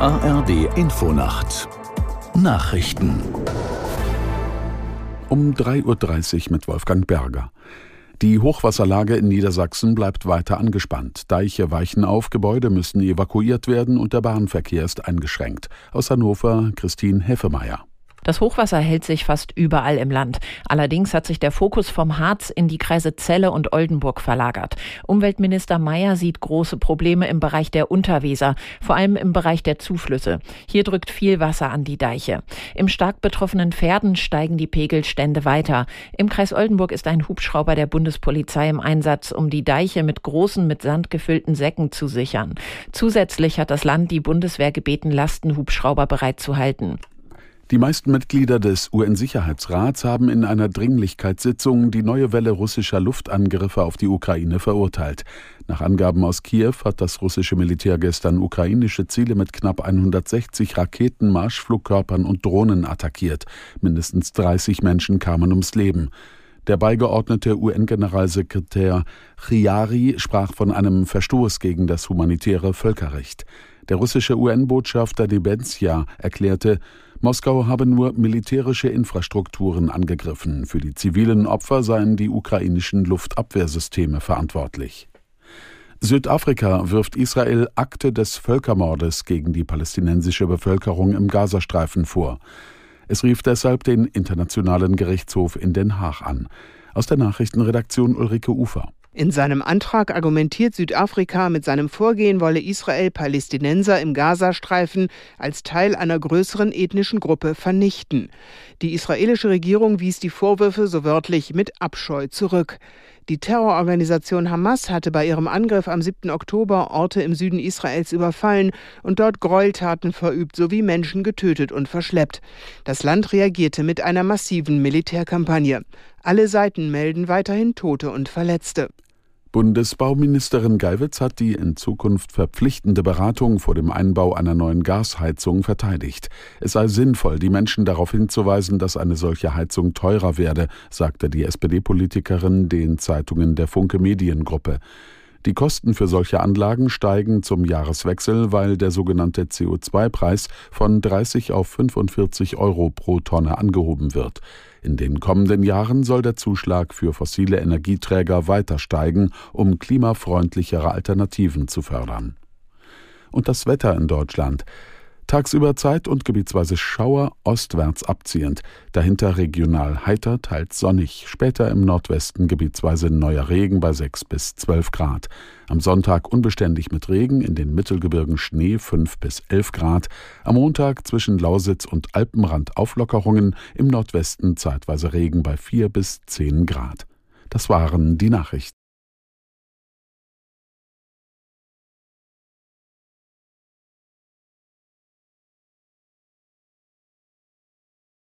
ARD Infonacht Nachrichten um 3.30 Uhr mit Wolfgang Berger. Die Hochwasserlage in Niedersachsen bleibt weiter angespannt. Deiche weichen auf, Gebäude müssen evakuiert werden und der Bahnverkehr ist eingeschränkt. Aus Hannover Christine Heffemeier. Das Hochwasser hält sich fast überall im Land. Allerdings hat sich der Fokus vom Harz in die Kreise Celle und Oldenburg verlagert. Umweltminister Mayer sieht große Probleme im Bereich der Unterweser, vor allem im Bereich der Zuflüsse. Hier drückt viel Wasser an die Deiche. Im stark betroffenen Pferden steigen die Pegelstände weiter. Im Kreis Oldenburg ist ein Hubschrauber der Bundespolizei im Einsatz, um die Deiche mit großen, mit Sand gefüllten Säcken zu sichern. Zusätzlich hat das Land die Bundeswehr gebeten, Lastenhubschrauber bereitzuhalten. Die meisten Mitglieder des UN-Sicherheitsrats haben in einer Dringlichkeitssitzung die neue Welle russischer Luftangriffe auf die Ukraine verurteilt. Nach Angaben aus Kiew hat das russische Militär gestern ukrainische Ziele mit knapp 160 Raketen, Marschflugkörpern und Drohnen attackiert. Mindestens 30 Menschen kamen ums Leben. Der beigeordnete UN-Generalsekretär Chiari sprach von einem Verstoß gegen das humanitäre Völkerrecht. Der russische UN-Botschafter Nebenzia erklärte, Moskau habe nur militärische Infrastrukturen angegriffen. Für die zivilen Opfer seien die ukrainischen Luftabwehrsysteme verantwortlich. Südafrika wirft Israel Akte des Völkermordes gegen die palästinensische Bevölkerung im Gazastreifen vor. Es rief deshalb den Internationalen Gerichtshof in Den Haag an. Aus der Nachrichtenredaktion Ulrike Ufer. In seinem Antrag argumentiert Südafrika, mit seinem Vorgehen wolle Israel Palästinenser im Gazastreifen als Teil einer größeren ethnischen Gruppe vernichten. Die israelische Regierung wies die Vorwürfe so wörtlich mit Abscheu zurück. Die Terrororganisation Hamas hatte bei ihrem Angriff am 7. Oktober Orte im Süden Israels überfallen und dort Gräueltaten verübt sowie Menschen getötet und verschleppt. Das Land reagierte mit einer massiven Militärkampagne. Alle Seiten melden weiterhin Tote und Verletzte. Bundesbauministerin Geiwitz hat die in Zukunft verpflichtende Beratung vor dem Einbau einer neuen Gasheizung verteidigt. Es sei sinnvoll, die Menschen darauf hinzuweisen, dass eine solche Heizung teurer werde, sagte die SPD-Politikerin den Zeitungen der Funke Mediengruppe. Die Kosten für solche Anlagen steigen zum Jahreswechsel, weil der sogenannte CO2-Preis von 30 auf 45 Euro pro Tonne angehoben wird. In den kommenden Jahren soll der Zuschlag für fossile Energieträger weiter steigen, um klimafreundlichere Alternativen zu fördern. Und das Wetter in Deutschland. Tagsüber Zeit- und gebietsweise Schauer ostwärts abziehend, dahinter regional heiter, teils sonnig, später im Nordwesten gebietsweise neuer Regen bei 6 bis 12 Grad. Am Sonntag unbeständig mit Regen, in den Mittelgebirgen Schnee 5 bis 11 Grad. Am Montag zwischen Lausitz und Alpenrand Auflockerungen, im Nordwesten zeitweise Regen bei 4 bis 10 Grad. Das waren die Nachrichten.